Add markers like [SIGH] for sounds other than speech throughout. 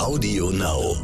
Audio Now.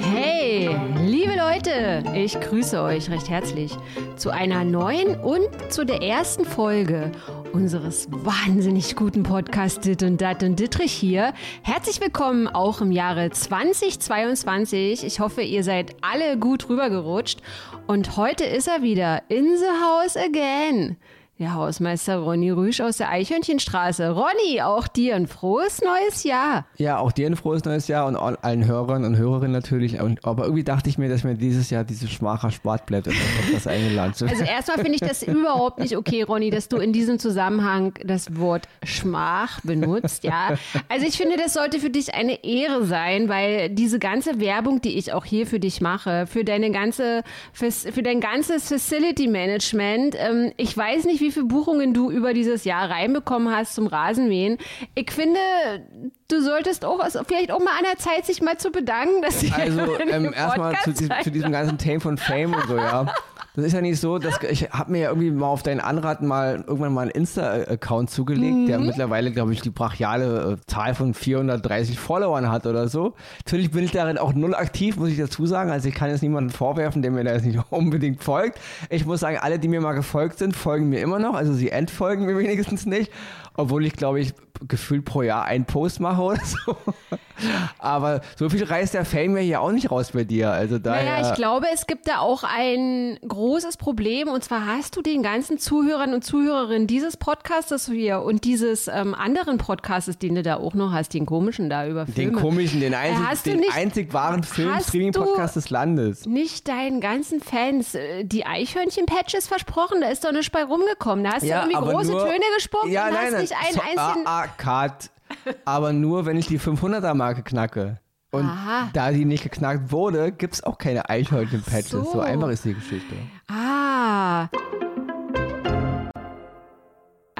Hey, liebe Leute, ich grüße euch recht herzlich zu einer neuen und zu der ersten Folge unseres wahnsinnig guten Podcasts Dit und Dat und Dittrich hier. Herzlich willkommen auch im Jahre 2022. Ich hoffe, ihr seid alle gut rübergerutscht und heute ist er wieder in the house again. Der Hausmeister Ronny Rüsch aus der Eichhörnchenstraße. Ronny, auch dir ein frohes neues Jahr. Ja, auch dir ein frohes neues Jahr und all- allen Hörern und Hörerinnen natürlich. Und, aber irgendwie dachte ich mir, dass mir dieses Jahr diese Schmacher Spart bleibt, auf das eingeladen zu Also [LAUGHS] erstmal finde ich das überhaupt nicht okay, Ronny, dass du in diesem Zusammenhang das Wort Schmach benutzt, ja. Also ich finde, das sollte für dich eine Ehre sein, weil diese ganze Werbung, die ich auch hier für dich mache, für deine ganze, fürs- für dein ganzes Facility Management, ähm, ich weiß nicht, wie viele Buchungen du über dieses Jahr reinbekommen hast zum Rasenmähen. Ich finde, du solltest auch, also vielleicht auch mal an der Zeit, sich mal zu bedanken, dass sie Also [LAUGHS] ähm, erstmal zu, zu diesem ganzen Thema von Fame und so, ja. [LAUGHS] Das ist ja nicht so, dass ich habe mir ja irgendwie mal auf deinen Anraten mal irgendwann mal einen Insta-Account zugelegt, Mhm. der mittlerweile, glaube ich, die brachiale äh, Zahl von 430 Followern hat oder so. Natürlich bin ich darin auch null aktiv, muss ich dazu sagen. Also ich kann jetzt niemanden vorwerfen, der mir da jetzt nicht [LAUGHS] unbedingt folgt. Ich muss sagen, alle, die mir mal gefolgt sind, folgen mir immer noch. Also sie entfolgen mir [LAUGHS] wenigstens nicht. Obwohl ich, glaube ich, gefühlt pro Jahr einen Post mache oder so. [LAUGHS] Aber so viel reißt der Fame ja hier auch nicht raus bei dir. Also daher. Naja, ich glaube, es gibt da auch ein großes Problem. Und zwar hast du den ganzen Zuhörern und Zuhörerinnen dieses Podcastes hier und dieses ähm, anderen Podcastes, den du da auch noch hast, den komischen da über den Filme. komischen, den einzig, den nicht- einzig wahren Film-Streaming-Podcast des Landes. Nicht deinen ganzen Fans äh, die Eichhörnchen-Patches versprochen, da ist doch nichts bei rumgekommen. Da hast du irgendwie große nur- Töne gespuckt ja, nein, nein, nicht einen so, einzigen. Ah, ah, Cut. aber nur, wenn ich die 500er-Marke knacke. Und Aha. da die nicht geknackt wurde, gibt es auch keine Eichhörnchen-Patches. So. So. einfach ist die Geschichte. Ah.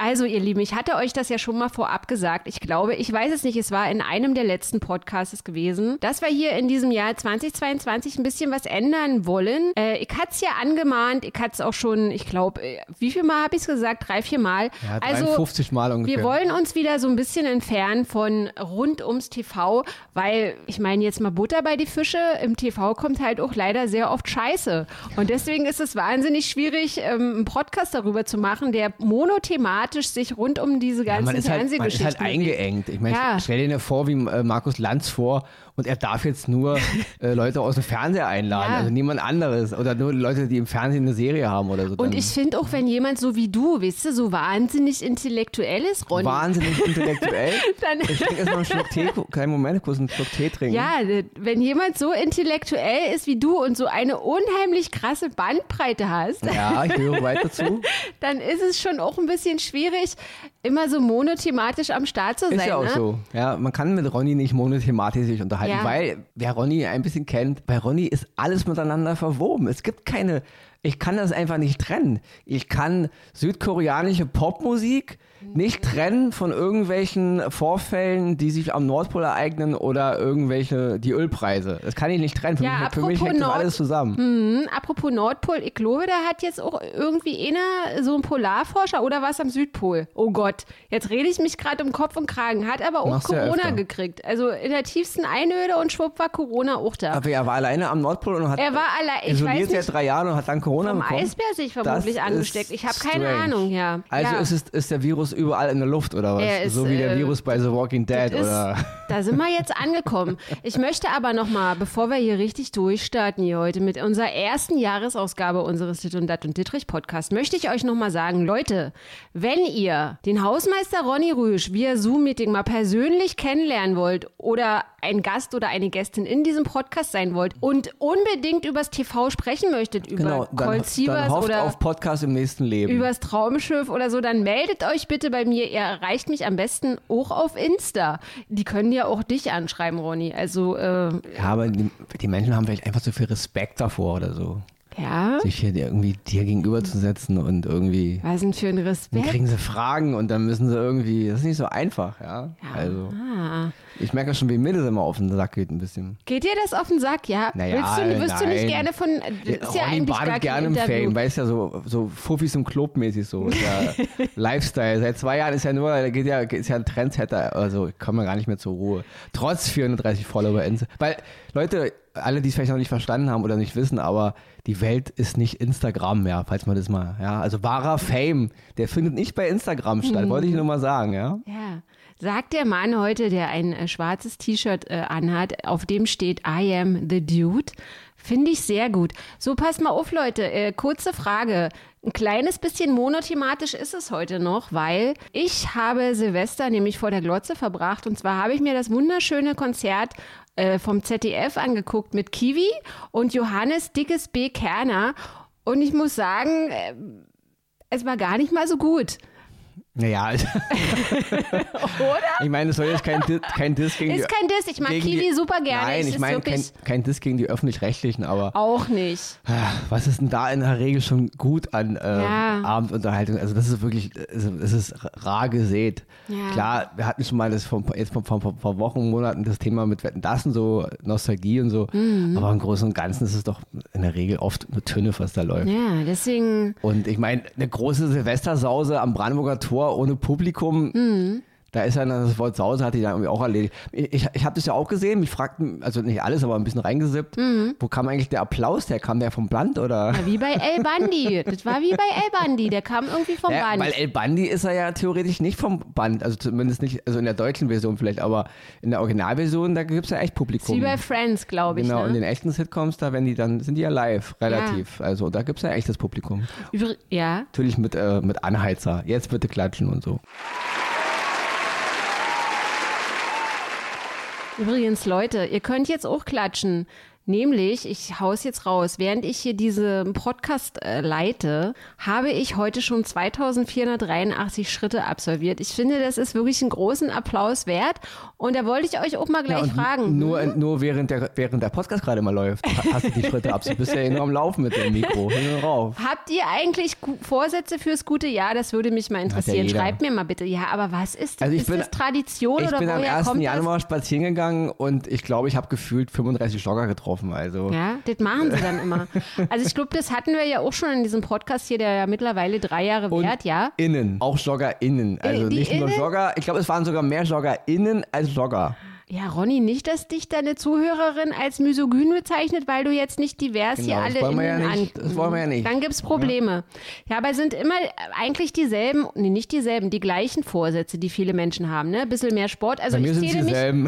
Also, ihr Lieben, ich hatte euch das ja schon mal vorab gesagt. Ich glaube, ich weiß es nicht, es war in einem der letzten Podcasts gewesen, dass wir hier in diesem Jahr 2022 ein bisschen was ändern wollen. Äh, ich hatte es ja angemahnt, ich hatte es auch schon, ich glaube, äh, wie viel Mal habe ich es gesagt? Drei, vier Mal. Ja, also, 53 Mal ungefähr. wir wollen uns wieder so ein bisschen entfernen von rund ums TV, weil ich meine jetzt mal Butter bei die Fische. Im TV kommt halt auch leider sehr oft Scheiße. Und deswegen ist es wahnsinnig schwierig, ähm, einen Podcast darüber zu machen, der monothematisch sich rund um diese Ja, ganzen man ist halt, man ist halt eingeengt. Ich meine, Ja. stell dir vor, wie äh, Markus Lanz vor und er darf jetzt nur [LAUGHS] äh, Leute aus dem Fernseher einladen, Ja. also niemand anderes oder nur Leute, die im Fernsehen eine Serie haben oder so. Und ich finde auch, wenn jemand so wie du, weißt du, so wahnsinnig intellektuell ist, Ronny, wahnsinnig intellektuell. [LAUGHS] dann Ich trinke erstmal einen Schluck Tee. Kleinen Moment, kurz einen Schluck Tee trinken. Ja, wenn jemand so intellektuell ist wie du und so eine unheimlich krasse Bandbreite hast, Ja, ich höre weiter zu. [LAUGHS] dann ist es schon auch ein bisschen schwierig, immer so monothematisch am Start zu sein. Ist ja auch ne? so. Ja, man kann mit Ronny nicht monothematisch sich unterhalten, Ja. weil wer Ronny ein bisschen kennt, bei Ronny ist alles miteinander verwoben. Es gibt keine, ich kann das einfach nicht trennen. Ich kann südkoreanische Popmusik nicht trennen von irgendwelchen Vorfällen, die sich am Nordpol ereignen oder irgendwelche, die Ölpreise. Das kann ich nicht trennen. Für Ja, mich, für mich hängt das Nord- alles zusammen. Hm, apropos Nordpol, ich glaube, da hat jetzt auch irgendwie einer so ein Polarforscher oder was am Südpol. Oh Gott, jetzt rede ich mich gerade um Kopf und Kragen. Hat aber auch ja Corona öfter. gekriegt. Also in der tiefsten Einöde und schwupp war Corona auch da. Aber er war alleine am Nordpol und hat Er war allein, ich isoliert weiß nicht, seit drei Jahren und hat dann Corona vom bekommen. Eisbär sich Das vermutlich ist angesteckt. Ich habe keine. Ahnung, ja. Also ja. ist, es, ist der Virus überall in der Luft oder was? Er ist, so wie der äh, Virus bei The Walking Dead ist, oder. Da sind wir jetzt angekommen. Ich möchte aber nochmal, bevor wir hier richtig durchstarten hier heute mit unserer ersten Jahresausgabe unseres Dit und Dat und Dittrich Podcast, möchte ich euch nochmal sagen, Leute, wenn ihr den Hausmeister Ronny Rüsch via Zoom-Meeting mal persönlich kennenlernen wollt oder ein Gast oder eine Gästin in diesem Podcast sein wollt und unbedingt übers TV sprechen möchtet, über Genau, dann, Colt dann Sievers hofft oder auf Podcast im nächsten Leben. übers Traumschiff oder so, dann meldet euch bitte bei mir. Ihr erreicht mich am besten auch auf Insta. Die können ja auch dich anschreiben, Ronny. Also, äh, ja, aber die, die Menschen haben vielleicht einfach zu viel Respekt davor oder so. Ja? sich hier irgendwie dir gegenüberzusetzen und irgendwie. Was denn für ein Dann Respekt? kriegen sie Fragen und dann müssen sie irgendwie. Das ist nicht so einfach, ja. Also, Ah. ich merke schon, wie mir das immer auf den Sack geht, ein bisschen. Geht dir das auf den Sack, ja? Naja, Willst du, wirst du nicht nein. gerne von. Ist ja Ronny badet gerne im. Fame, weil es ja so, so Fuffis im Club mäßig so. Ja [LAUGHS] Lifestyle. Seit zwei Jahren ist ja nur, da geht ja, ist ja ein Trendsetter. Also ich komme ja gar nicht mehr zur Ruhe. Trotz 430 Follower. Weil, Leute, alle, die es vielleicht noch nicht verstanden haben oder nicht wissen, aber die Welt ist nicht Instagram mehr, falls man das mal, ja. Also wahrer Fame, der findet nicht bei Instagram statt, wollte ich nur mal sagen, ja. Ja. Sagt der Mann heute, der ein äh, schwarzes T-Shirt äh, anhat, auf dem steht I am the Dude. Finde ich sehr gut. So, passt mal auf, Leute. Äh, kurze Frage. Ein kleines bisschen monothematisch ist es heute noch, weil ich habe Silvester nämlich vor der Glotze verbracht. Und zwar habe ich mir das wunderschöne Konzert äh, vom ZDF angeguckt mit Kiwi und Johannes Dickes B. Kerner. Und ich muss sagen, äh, es war gar nicht mal so gut. Naja, also, [LAUGHS] Oder? ich meine, es soll jetzt kein, Di- kein Diss gegen Ist die, kein Diss. Ich mag Kiwi die, super gerne. Nein, ich meine kein, kein Diss gegen die Öffentlich-Rechtlichen, aber auch nicht. Ah, Was ist denn da in der Regel schon gut an äh, Ja. Abendunterhaltung? Also das ist wirklich, es ist rar gesät. Ja. Klar, wir hatten schon mal das vor, jetzt vor, vor, vor Wochen, Monaten das Thema mit Wetten, das und so, Nostalgie und so. Mhm. Aber im Großen und Ganzen ist es doch in der Regel oft eine Tünne, was da läuft. Ja, deswegen. Und ich meine, eine große Silvestersause am Brandenburger Tor ohne Publikum, Mhm. Da ist ja dann das Wort Sause, hat die dann irgendwie auch erledigt. Ich, ich habe das ja auch gesehen, mich fragten, also nicht alles, aber ein bisschen reingesippt, Mhm. wo kam eigentlich der Applaus her? Kam der vom Band oder? Ja, wie bei El Bandi. Das war wie bei El Bandi. Der kam irgendwie vom Ja, Band. weil El Bandi ist er ja theoretisch nicht vom Band, also zumindest nicht, also in der deutschen Version vielleicht, aber in der Originalversion, da gibt es ja echt Publikum. wie bei Friends, glaube ich. Genau, in ne? den echten Sitcoms, da wenn die dann, sind die ja live, relativ. Also da gibt es ja echtes Publikum. Übr ja. Natürlich mit, äh, mit Anheizer. Jetzt bitte klatschen und so. Übrigens, Leute, ihr könnt jetzt auch klatschen. Nämlich, ich hau's jetzt raus, während ich hier diesen Podcast äh, leite, habe ich heute schon 2483 Schritte absolviert. Ich finde, das ist wirklich einen großen Applaus wert. Und da wollte ich euch auch mal gleich und fragen. Nur, nur während, der, während der Podcast gerade mal läuft, hast du die Schritte ab. Du bist ja nur am Laufen mit dem Mikro. Hin und rauf. Habt ihr eigentlich Vorsätze fürs gute Jahr? Das würde mich mal interessieren. jeder. Schreibt mir mal bitte. Ja, aber was ist das? Also ich ist bin- das Tradition Ich oder bin am woher 1. kommt Januar spazieren gegangen und ich glaube, ich habe gefühlt 35 Jogger getroffen. Also das? Ja, das machen sie dann immer. Also ich glaube, das hatten wir ja auch schon in diesem Podcast hier, der ja mittlerweile drei Jahre Und währt, ja. innen, auch JoggerInnen. Also die nicht nur innen? Jogger, ich glaube, es waren sogar mehr JoggerInnen als Jogger. Ja, Ronny, nicht, dass dich deine Zuhörerin als misogyn bezeichnet, weil du jetzt nicht divers hier Genau, das alle wollen wir ja nicht. Das wollen wir ja nicht. Dann gibt's Probleme. Ja. aber es sind immer eigentlich dieselben, nee, nicht dieselben, die gleichen Vorsätze, die viele Menschen haben, ne? Ein bisschen mehr Sport. Also Bei mir ich es zähle mich dieselben.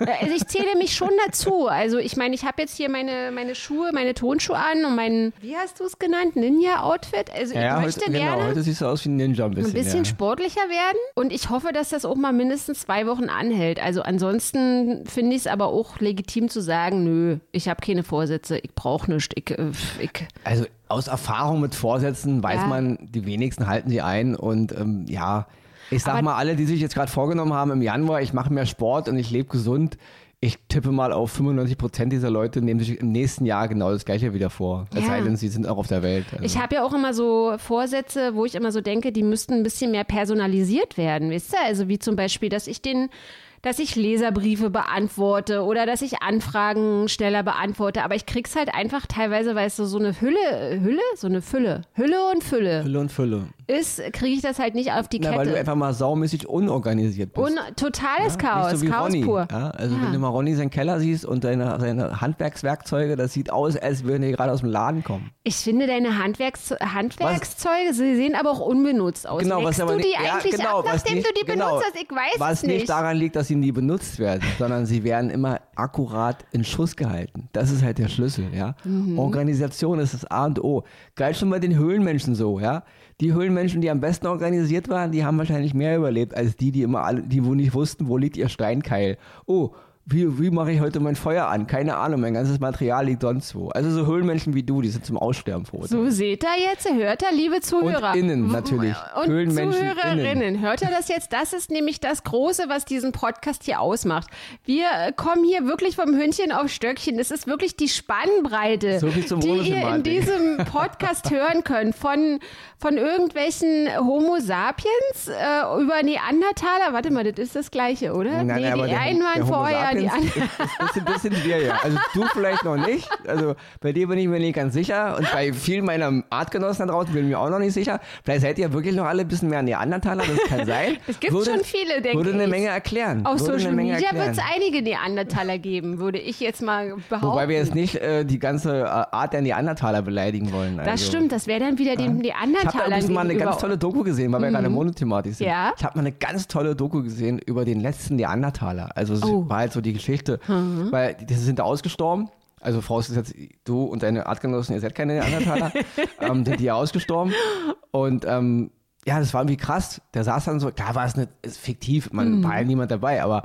Äh, Also ich zähle mich schon dazu. Also ich meine, ich habe jetzt hier meine, meine Schuhe, meine Tonschuhe an und mein, wie hast du es genannt, Ninja-Outfit. Also ich Ja, möchte heute, gerne genau, heute siehst du aus wie ein Ninja ein bisschen. ein bisschen ja. sportlicher werden und ich hoffe, dass das auch mal mindestens zwei Wochen anhält. Also ansonsten finde ich es aber auch legitim zu sagen, nö, ich habe keine Vorsätze, ich brauche nichts. Ich, äh, ich, Also aus Erfahrung mit Vorsätzen weiß Ja. man, die wenigsten halten sie ein und ähm, ja, ich sag Aber- mal, alle, die sich jetzt gerade vorgenommen haben im Januar, ich mache mehr Sport und ich lebe gesund, ich tippe mal auf 95 Prozent dieser Leute nehmen sich im nächsten Jahr genau das gleiche wieder vor. Es Ja. sei denn, sie sind auch auf der Welt. Also. Ich habe ja auch immer so Vorsätze, wo ich immer so denke, die müssten ein bisschen mehr personalisiert werden, wisst ihr? Also wie zum Beispiel, dass ich den dass ich Leserbriefe beantworte oder dass ich Anfragen schneller beantworte, aber ich krieg's halt einfach teilweise, weil es so, so eine Hülle, Hülle, so eine Fülle, Hülle und Fülle. Fülle und Fülle. Ist, kriege ich das halt nicht auf die Na, weil du Kette. einfach mal saumäßig unorganisiert bist. Und totales Chaos, Nicht so Chaos Ronny. pur. Ja, also Ja. wenn du mal Ronny seinen Keller siehst und seine, seine Handwerkswerkzeuge, das sieht aus, als würden die gerade aus dem Laden kommen. Ich finde deine Handwerks Handwerkszeuge, sie sehen aber auch unbenutzt aus. Genau, Legst was aber du die nicht, ja, eigentlich genau, ab, was nachdem nicht, du die genau, benutzt hast? Ich weiß was es nicht. nicht daran liegt, dass sie nie benutzt werden, [LAUGHS] sondern sie werden immer akkurat in Schuss gehalten. Das ist halt der Schlüssel, ja. Mhm. Organisation ist das A und O. Galt schon bei den Höhlenmenschen so, ja. Die Höhlenmenschen, die am besten organisiert waren, die haben wahrscheinlich mehr überlebt als die, die immer alle, die nicht wussten, wo liegt ihr Steinkeil. Oh, wie, wie mache ich heute mein Feuer an? Keine Ahnung, mein ganzes Material liegt sonst wo. Also so Höhlenmenschen wie du, die sind zum Aussterben froh. So seht ihr jetzt, hört ihr, liebe Zuhörer. Und innen natürlich. Und Höhlenmenschen Zuhörerinnen, innen. hört ihr das jetzt? Das ist nämlich das Große, was diesen Podcast hier ausmacht. Wir äh, kommen hier wirklich vom Hündchen auf Stöckchen. Es ist wirklich die Spannbreite, So die ihr in diesem Podcast [LAUGHS] hören könnt. Von, von irgendwelchen Homo sapiens äh, über Neandertaler. Warte mal, das ist das Gleiche, oder? Nein, nee, aber die einen waren vorher, die sapiens anderen. ist, ist, ist ein bisschen wir ja. Also du vielleicht noch nicht. Also bei dir bin ich mir nicht ganz sicher. Und bei vielen meiner Artgenossen da draußen bin ich mir auch noch nicht sicher. Vielleicht seid ihr wirklich noch alle ein bisschen mehr Neandertaler, das kann sein. [LAUGHS] Es gibt schon viele, denke Würde eine ich. Menge erklären. Auf würde Social Media wird es einige Neandertaler geben, würde ich jetzt mal behaupten. Wobei wir jetzt nicht äh, die ganze äh, Art der Neandertaler beleidigen wollen. Das also. stimmt, das wäre dann wieder den Ich habe da Neandertalern übrigens mal eine ganz tolle Doku gesehen, weil wir gerade monothematisch sind. Mhm. Ja. Ich habe mal eine ganz tolle Doku gesehen über den letzten Neandertaler. Also es Oh. war halt so die Geschichte, Mhm. weil die sind ausgestorben. Also vorausgesetzt, du und deine Artgenossen, ihr seid keine Neandertaler, [LAUGHS] ähm, sind die ja ausgestorben. Und ähm, ja, das war irgendwie krass. Der saß dann so, klar war es nicht ist fiktiv, man Mhm. war ja niemand dabei, aber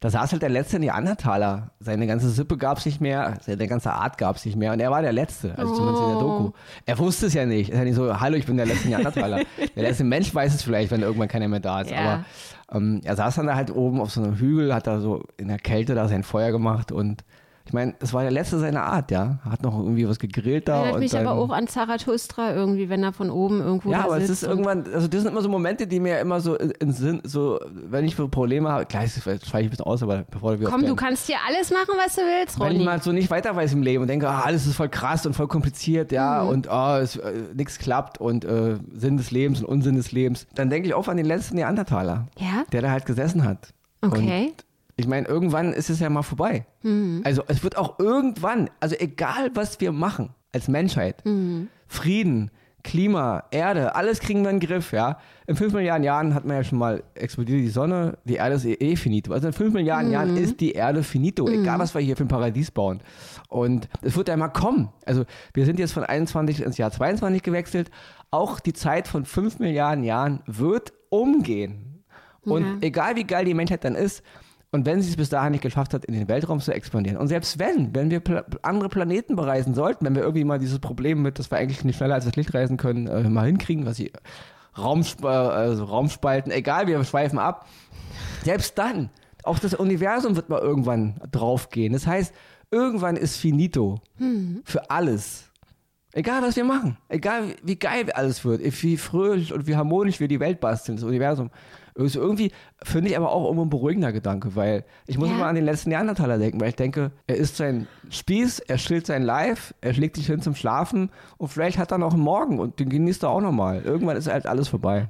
da saß halt der letzte Neandertaler. Seine ganze Sippe gab es nicht mehr, seine ganze Art gab es nicht mehr. Und er war der Letzte, also zumindest in der Doku. Er wusste es ja nicht. Er ist ja nicht so, hallo, ich bin der letzte Neandertaler. [LAUGHS] der letzte Mensch weiß es vielleicht, wenn irgendwann keiner mehr da ist. Ja. Aber ähm, er saß dann da halt oben auf so einem Hügel, hat da so in der Kälte da sein Feuer gemacht und ich meine, das war der letzte seiner Art, ja. Hat noch irgendwie was gegrillt da. Erinnert und mich dann, aber auch an Zarathustra irgendwie, wenn er von oben irgendwo ja, aber es ist irgendwann, also das sind immer so Momente, die mir immer so in in Sinn, so, wenn ich Probleme habe, gleich schweige ich ein bisschen aus, aber bevor wir Komm, du kannst hier alles machen, was du willst, wenn ich Ronny. mal so nicht weiter weiß im Leben und denke, ah, alles ist voll krass und voll kompliziert, ja, Mhm. und ah, es, äh, nichts klappt und äh, Sinn des Lebens und Unsinn des Lebens, dann denke ich auch an den letzten Neandertaler, Ja? der da halt gesessen hat. Okay. Und ich meine, irgendwann ist es ja mal vorbei. Mhm. Also es wird auch irgendwann, also egal was wir machen als Menschheit, Mhm. Frieden, Klima, Erde, alles kriegen wir in den Griff, ja. In fünf Milliarden Jahren hat man ja schon mal explodiert die Sonne, die Erde ist eh, eh finito. Also in fünf Milliarden Jahren ist die Erde finito, egal was wir hier für ein Paradies bauen. Und es wird ja mal kommen. Also wir sind jetzt von 21 ins Jahr 22 gewechselt. Auch die Zeit von fünf Milliarden Jahren wird umgehen. Und Ja. egal wie geil die Menschheit dann ist, und wenn sie es bis dahin nicht geschafft hat, in den Weltraum zu expandieren, und selbst wenn, wenn wir pla andere Planeten bereisen sollten, wenn wir irgendwie mal dieses Problem mit, dass wir eigentlich nicht schneller als das Licht reisen können, äh, mal hinkriegen, was sie Raumsp also Raumspalten, egal, wir schweifen ab, selbst dann, auch das Universum wird mal irgendwann draufgehen. Das heißt, irgendwann ist finito für alles. Egal, was wir machen. Egal, wie- geil alles wird. Wie fröhlich und wie harmonisch wir die Welt basteln, das Universum. Also irgendwie finde ich aber auch irgendwo ein beruhigender Gedanke, weil ich muss Ja. immer an den letzten Neandertaler denken, weil ich denke, er isst sein Spieß, er stillt sein Live, er schlägt sich hin zum Schlafen und vielleicht hat er noch einen Morgen und den genießt er auch nochmal. Irgendwann ist halt alles vorbei.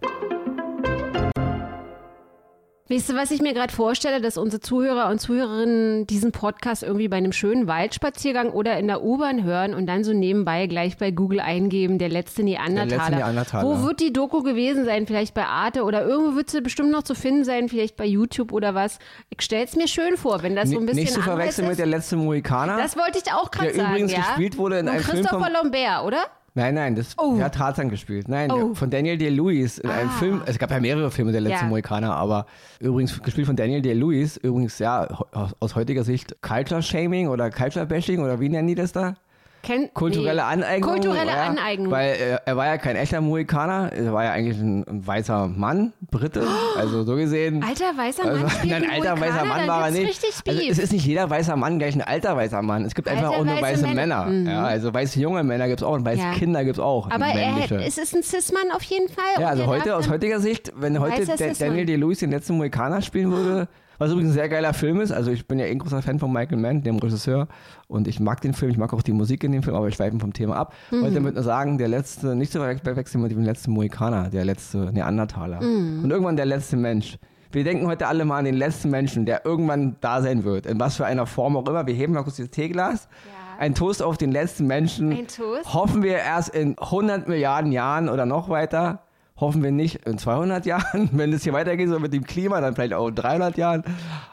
Weißt du, was ich mir gerade vorstelle, dass unsere Zuhörer und Zuhörerinnen diesen Podcast irgendwie bei einem schönen Waldspaziergang oder in der U-Bahn hören und dann so nebenbei gleich bei Google eingeben, der letzte Neandertaler. Neandertaler. Wo wird die Doku gewesen sein? Vielleicht bei Arte oder irgendwo wird sie bestimmt noch zu finden sein, vielleicht bei YouTube oder was. Ich stell's mir schön vor, wenn das so ein bisschen Nicht zu verwechseln mit ist. der letzte Mohikaner. Das wollte ich auch gerade Der sagen, übrigens ja? gespielt wurde in Von einem Film Christopher Lambert, oder? Nein, nein, das Oh. hat Tarzan gespielt. Nein, Oh. von Daniel Day-Lewis in einem Ah. Film. Es gab ja mehrere Filme der letzte Ja. Mohikaner, aber übrigens gespielt von Daniel Day-Lewis. Übrigens, ja, aus, aus heutiger Sicht Culture Shaming oder Culture Bashing oder wie nennen die das da? Ken Kulturelle nee. Aneignung. Kulturelle ja, Aneignung. Weil er, er war ja kein echter Mohikaner, er war ja eigentlich ein, ein weißer Mann, Brite. Also so gesehen. Alter weißer Mann Also, einen alter weißer Mann war er nicht. Also, es ist nicht jeder weißer Mann gleich ein alter weißer Mann. Es gibt einfach Alter auch nur weiße weiße Männer. Männer. Ja, also weiße junge Männer gibt es auch und weiße Ja. Kinder gibt es auch. Aber er männliche. hätte, es ist ein Cis-Mann auf jeden Fall. Ja, also er heute, aus heutiger Sicht, wenn heute. Daniel Day-Lewis den letzten Mohikaner spielen würde, was übrigens ein sehr geiler Film ist, also ich bin ja eh ein großer Fan von Michael Mann, dem Regisseur, und ich mag den Film, ich mag auch die Musik in dem Film, aber ich schweife vom Thema ab. Mhm. Wollte damit nur sagen, der letzte, nicht zu verwechseln mit dem letzten Mohikaner, der letzte Neandertaler. Mhm. Und irgendwann der letzte Mensch. Wir denken heute alle mal an den letzten Menschen, der irgendwann da sein wird. In was für einer Form auch immer. Wir heben mal kurz das Teeglas. Ja. Ein Toast auf den letzten Menschen. Ein Toast? Hoffen wir erst in 100 Milliarden Jahren oder noch weiter. Hoffen wir nicht in 200 Jahren, [LAUGHS] wenn es hier weitergeht, so mit dem Klima, dann vielleicht auch in 300 Jahren.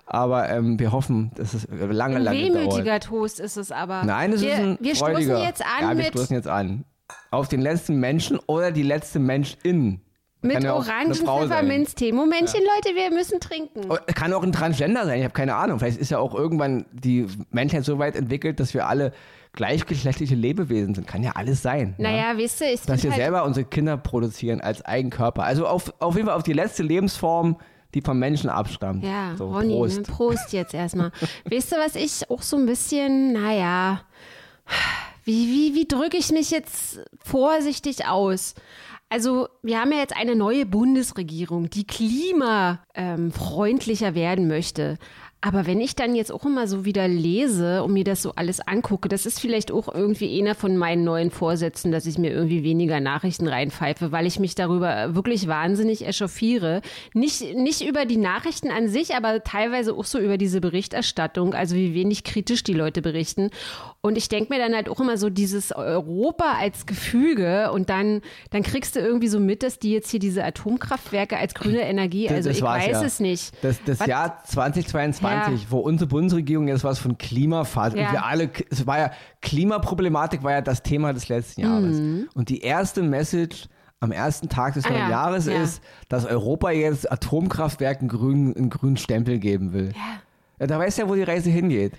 Aber ähm, wir hoffen, dass es lange, Ein lange dauert. wehmütiger Toast ist es aber. Nein, es wir, ist ein Wir stoßen freudiger. jetzt an ja, wir mit. stoßen jetzt an. Auf den letzten Menschen oder die letzte Menschin. Mit ja auch eine Orangen Frau sein. Pfefferminztee. Momentchen, Leute, wir müssen trinken. Oh, Kann auch ein Transgender sein, ich habe keine Ahnung. Vielleicht ist ja auch irgendwann die Menschheit so weit entwickelt, dass wir alle gleichgeschlechtliche Lebewesen sind. Kann ja alles sein. ja? Naja, weißt du, ich Dass wir halt, selber unsere Kinder produzieren als Eigenkörper. Also auf, auf jeden Fall auf die letzte Lebensform, die vom Menschen abstammt. Ja, so, Ronny, Prost. ne? Prost jetzt erstmal. [LAUGHS] weißt du, was ich auch so ein bisschen, naja, wie, wie, wie drücke ich mich jetzt vorsichtig aus? Also, wir haben ja jetzt eine neue Bundesregierung, die klimafreundlicher werden möchte. Aber wenn ich dann jetzt auch immer so wieder lese und mir das so alles angucke, das ist vielleicht auch irgendwie einer von meinen neuen Vorsätzen, dass ich mir irgendwie weniger Nachrichten reinpfeife, weil ich mich darüber wirklich wahnsinnig echauffiere. Nicht, nicht über die Nachrichten an sich, aber teilweise auch so über diese Berichterstattung, also wie wenig kritisch die Leute berichten. Und ich denke mir dann halt auch immer so dieses Europa als Gefüge und dann, dann kriegst du irgendwie so mit, dass die jetzt hier diese Atomkraftwerke als grüne Energie, Das- also das ich war's weiß ja. es nicht. Das, das Was- Jahr 2022, Ja. wo unsere Bundesregierung jetzt was von Klimaphase Ja. und wir alle, es war ja, Klimaproblematik war ja das Thema des letzten Jahres. Und die erste Message am ersten Tag des Mhm. Ah, neuen ja. Jahres Ja. ist, dass Europa jetzt Atomkraftwerken grünen, einen grünen Stempel geben will. Ja. da weißt du ja, wo die Reise hingeht.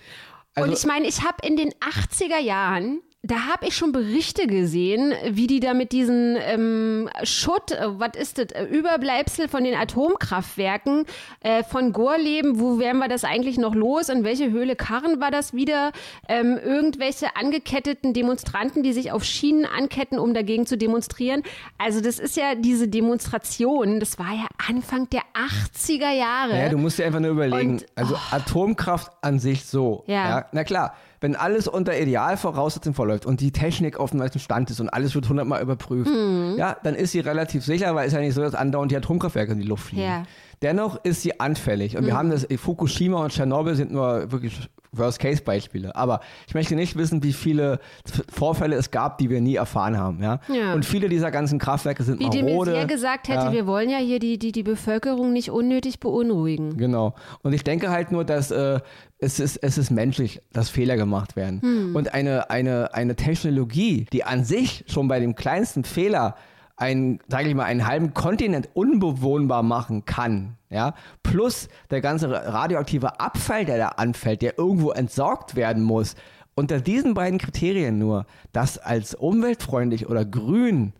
Also, und ich meine, ich habe in den 80er Jahren, da habe ich schon Berichte gesehen, wie die da mit diesen ähm, Schutt, äh, was ist das, äh, Überbleibsel von den Atomkraftwerken äh, von Gorleben, wo wären wir das eigentlich noch los? In welche Höhle Karren war das wieder? Ähm, irgendwelche angeketteten Demonstranten, die sich auf Schienen anketten, um dagegen zu demonstrieren. Also das ist ja diese Demonstration, das war ja Anfang der 80er Jahre. Ja, du musst dir einfach nur überlegen, Und- also Atomkraft an sich so. Ja. Na klar, wenn alles unter Idealvoraussetzungen verläuft und die Technik auf dem neuesten Stand ist und alles wird hundertmal überprüft, Mhm. ja, dann ist sie relativ sicher, weil es ja nicht so, dass andauernd die Atomkraftwerke in die Luft fliegen. Ja. Mhm. Dennoch ist sie anfällig. Und wir haben das, Fukushima und Tschernobyl sind nur wirklich Worst-Case-Beispiele. Aber ich möchte nicht wissen, wie viele Vorfälle es gab, die wir nie erfahren haben. Ja? Ja. Und viele dieser ganzen Kraftwerke sind Wie de marode. Maizière gesagt hätte, Ja. wir wollen ja hier die, die, die Bevölkerung nicht unnötig beunruhigen. Genau. Und ich denke halt nur, dass äh, es, ist, es ist menschlich, dass Fehler gemacht werden. Hm. Und eine, eine, eine Technologie, die an sich schon bei dem kleinsten Fehler einen, sage ich mal, einen halben Kontinent unbewohnbar machen kann, ja, plus der ganze radioaktive Abfall, der da anfällt, der irgendwo entsorgt werden muss, unter diesen beiden Kriterien nur, das als umweltfreundlich oder grün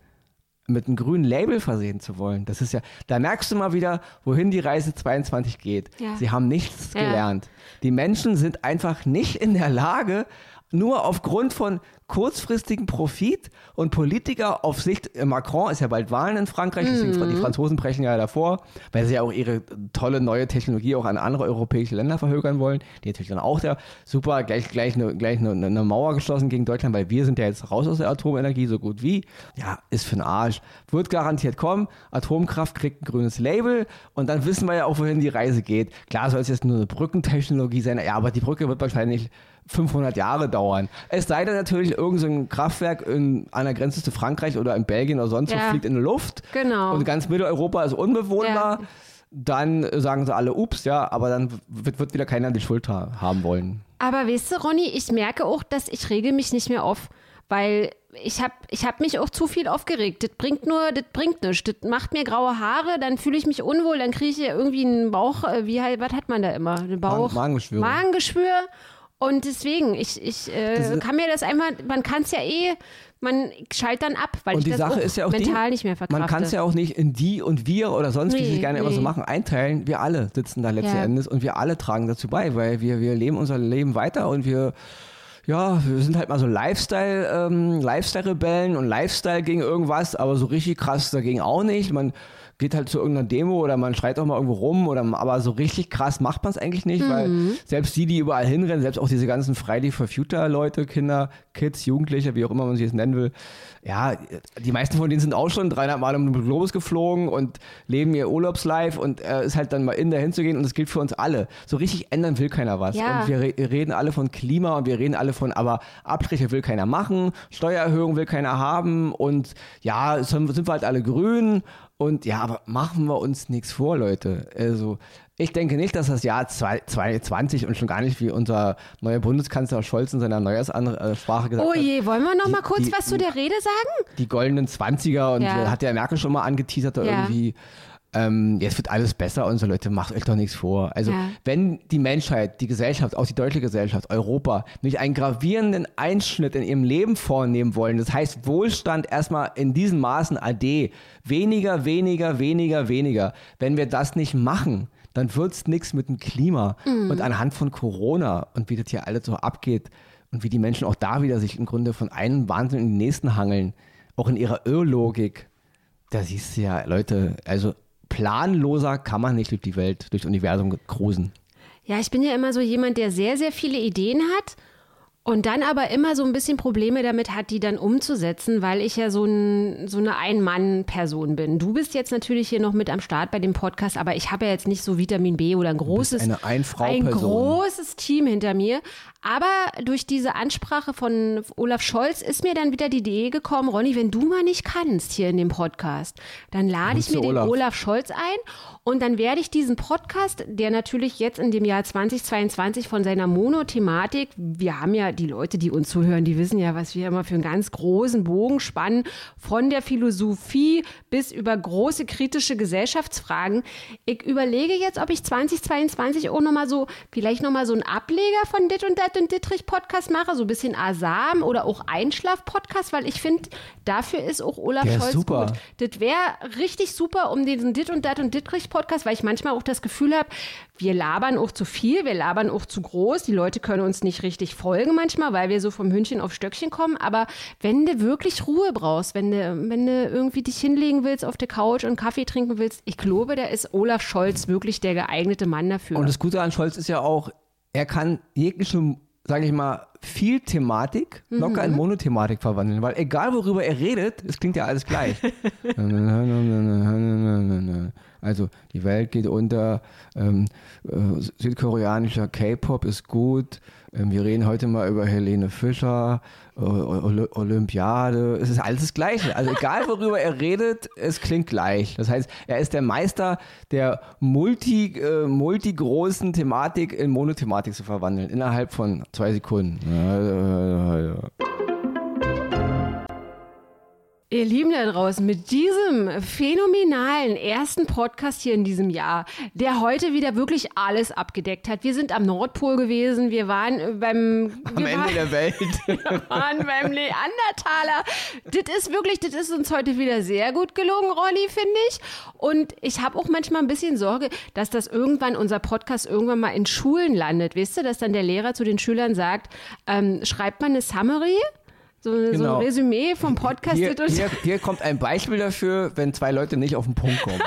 mit einem grünen Label versehen zu wollen. Das ist ja, da merkst du mal wieder, wohin die Reise 22 geht. Ja. Sie haben nichts Ja. gelernt. Die Menschen sind einfach nicht in der Lage, nur aufgrund von kurzfristigen Profit und Politiker auf Sicht, äh, Macron ist ja bald Wahlen in Frankreich, deswegen Mhm. die Franzosen brechen ja davor, weil sie ja auch ihre tolle neue Technologie auch an andere europäische Länder verhökern wollen, die natürlich dann auch der super gleich gleich eine gleich eine, eine Mauer geschlossen gegen Deutschland, weil wir sind ja jetzt raus aus der Atomenergie so gut wie. Ja, ist für den Arsch. Wird garantiert kommen. Atomkraft kriegt ein grünes Label und dann wissen wir ja auch, wohin die Reise geht. Klar soll es jetzt nur eine Brückentechnologie sein, ja, aber die Brücke wird wahrscheinlich 500 Jahre dauern. Es sei denn natürlich, irgendein so Kraftwerk in, an der Grenze zu Frankreich oder in Belgien oder sonst wo Ja. fliegt in die Luft. Genau. Und ganz Mitteleuropa ist unbewohnbar. Ja. Dann sagen sie alle, ups, ja, aber dann wird, wird wieder keiner die Schuld ha haben wollen. Aber weißt du, Ronny, ich merke auch, dass ich rege mich nicht mehr auf, weil ich habe ich hab mich auch zu viel aufgeregt. Das bringt nur, das bringt nichts. Das macht mir graue Haare, dann fühle ich mich unwohl, dann kriege ich irgendwie einen Bauch, äh, wie halt, was hat man da immer? Einen Bauch? Magengeschwüre. Magengeschwür. Und deswegen, ich, ich äh, kann mir das einfach, man kann es ja eh, man schaltet dann ab, weil Und ich die das Sache ist ja auch mental die, nicht mehr verkrafte. man kann es ja auch nicht in die und wir oder sonst, wie Nee, sie gerne immer so nee. machen, einteilen. Wir alle sitzen da letzten Ja. Endes und wir alle tragen dazu bei, weil wir, wir leben unser Leben weiter und wir ja, wir sind halt mal so Lifestyle, ähm, Lifestyle-Rebellen und Lifestyle gegen irgendwas, aber so richtig krass dagegen auch nicht. Man geht halt zu irgendeiner Demo oder man schreit auch mal irgendwo rum oder aber so richtig krass macht man es eigentlich nicht, weil selbst die, die überall hinrennen, selbst auch diese ganzen Friday for Future Leute, Kinder, Kids, Jugendliche, wie auch immer man sie jetzt nennen will, ja, die meisten von denen sind auch schon 300 Mal um den Globus geflogen und leben ihr Urlaubslife und äh, ist halt dann mal in dahin zu gehen und das gilt für uns alle. So richtig ändern will keiner was. Ja. Und wir re reden alle von Klima und wir reden alle von, aber Abstriche will keiner machen, Steuererhöhung will keiner haben und ja, sind wir halt alle grün Und ja, aber machen wir uns nichts vor, Leute. Also, ich denke nicht, dass das Jahr 2020 und schon gar nicht wie unser neuer Bundeskanzler Scholz in seiner Neujahrsansprache gesagt Oh je, wollen wir noch mal Die- kurz die- was zu der Rede sagen? hat, die goldenen 20er und Ja. hat der Merkel schon mal angeteasert da Ja. irgendwie. Ähm, jetzt wird alles besser und so, Leute, macht euch doch nichts vor. Also, Ja. wenn die Menschheit, die Gesellschaft, auch die deutsche Gesellschaft, Europa, nicht einen gravierenden Einschnitt in ihrem Leben vornehmen wollen, das heißt Wohlstand erstmal in diesen Maßen ade, weniger, weniger, weniger, weniger. Wenn wir das nicht machen, dann wird's nichts mit dem Klima. Und anhand von Corona und wie das hier alles so abgeht und wie die Menschen auch da wieder sich im Grunde von einem Wahnsinn in den nächsten hangeln, auch in ihrer Irrlogik, da siehst du ja, Leute, also planloser kann man nicht durch die Welt, durchs Universum cruisen. Ja, ich bin ja immer so jemand, der sehr, sehr viele Ideen hat und dann aber immer so ein bisschen Probleme damit hat, die dann umzusetzen, weil ich ja so, ein, so eine Ein-Mann-Person bin. Du bist jetzt natürlich hier noch mit am Start bei dem Podcast, aber ich habe ja jetzt nicht so Vitamin B oder ein großes, eine ein großes Team hinter mir. Aber durch diese Ansprache von Olaf Scholz ist mir dann wieder die Idee gekommen, Ronny, wenn du mal nicht kannst hier in dem Podcast, dann lade ich mir den Olaf? Olaf Scholz ein und dann werde ich diesen Podcast, der natürlich jetzt in dem Jahr 2022 von seiner Monothematik, wir haben ja die Leute, die uns zuhören, die wissen ja, was wir immer für einen ganz großen Bogen spannen, von der Philosophie bis über große kritische Gesellschaftsfragen. Ich überlege jetzt, ob ich 2022 auch nochmal so, vielleicht nochmal so einen Ableger von Dit und Dat und Dittrich Podcast mache, so ein bisschen Asam oder auch Einschlaf-Podcast, weil ich finde, dafür ist auch Olaf Der Scholz super. gut. Das wäre richtig super um diesen Dit und Dat und Dittrich Podcast, weil ich manchmal auch das Gefühl habe, wir labern auch zu viel, wir labern auch zu groß. Die Leute können uns nicht richtig folgen manchmal, weil wir so vom Hündchen auf Stöckchen kommen. Aber wenn du wirklich Ruhe brauchst, wenn du, wenn du irgendwie dich hinlegen willst auf der Couch und Kaffee trinken willst, ich glaube, da ist Olaf Scholz wirklich der geeignete Mann dafür. Und das Gute an Scholz ist ja auch, er kann jegliche, sage ich mal, viel Thematik locker in Monothematik verwandeln, weil egal worüber er redet, es klingt ja alles gleich. [LAUGHS] Also die Welt geht unter, ähm, äh, südkoreanischer K-Pop ist gut, wir reden heute mal über Helene Fischer, äh, Oly- Olympiade, es ist alles das Gleiche. Also egal worüber er redet, es klingt gleich. Das heißt, er ist der Meister der multi, äh, multigroßen Thematik in Monothematik zu verwandeln, innerhalb von zwei Sekunden. Ja, ja, ja. Ihr Lieben da draußen, mit diesem phänomenalen ersten Podcast hier in diesem Jahr, der heute wieder wirklich alles abgedeckt hat. Wir sind am Nordpol gewesen, wir waren äh, beim Am Ende waren, der Welt. [LAUGHS] wir waren beim Neandertaler. Das ist wirklich, das ist uns heute wieder sehr gut gelungen, Ronny, finde ich. Und ich habe auch manchmal ein bisschen Sorge, dass das irgendwann, unser Podcast irgendwann mal in Schulen landet. Weißt du, dass dann der Lehrer zu den Schülern sagt, ähm, schreibt man eine Summary? So, so Genau. ein Resümee vom Podcast. Hier, hier, hier kommt ein Beispiel dafür, wenn zwei Leute nicht auf den Punkt kommen.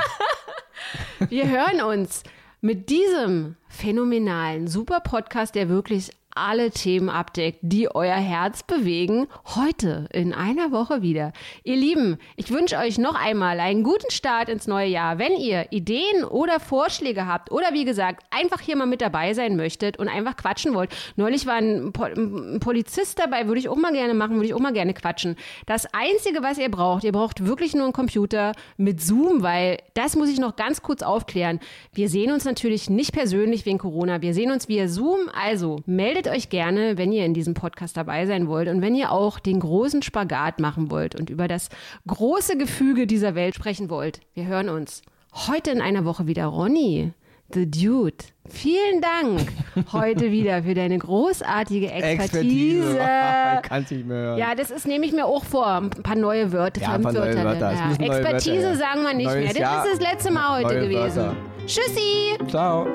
[LAUGHS] Wir hören uns mit diesem phänomenalen, super Podcast, der wirklich alle Themen abdeckt, die euer Herz bewegen, heute in einer Woche wieder. Ihr Lieben, ich wünsche euch noch einmal einen guten Start ins neue Jahr. Wenn ihr Ideen oder Vorschläge habt oder wie gesagt, einfach hier mal mit dabei sein möchtet und einfach quatschen wollt. Neulich war ein, Po- ein Polizist dabei, würde ich auch mal gerne machen, würde ich auch mal gerne quatschen. Das Einzige, was ihr braucht, ihr braucht wirklich nur einen Computer mit Zoom, weil das muss ich noch ganz kurz aufklären. Wir sehen uns natürlich nicht persönlich wegen Corona. Wir sehen uns via Zoom. Also meldet euch gerne, wenn ihr in diesem Podcast dabei sein wollt und wenn ihr auch den großen Spagat machen wollt und über das große Gefüge dieser Welt sprechen wollt. Wir hören uns heute in einer Woche wieder. Ronny, the Dude. Vielen Dank [LAUGHS] heute wieder für deine großartige Expertise. [LAUGHS] Ich kann es nicht mehr hören. Ja, das ist, nehme ich mir auch vor. Ein paar neue Wörter. Ja, Fremdwörter. Wörter. Ja. Expertise Wörter her. sagen wir nicht Neues mehr. Das Jahr, ist das letzte Mal heute gewesen. Wörter. Tschüssi! Ciao.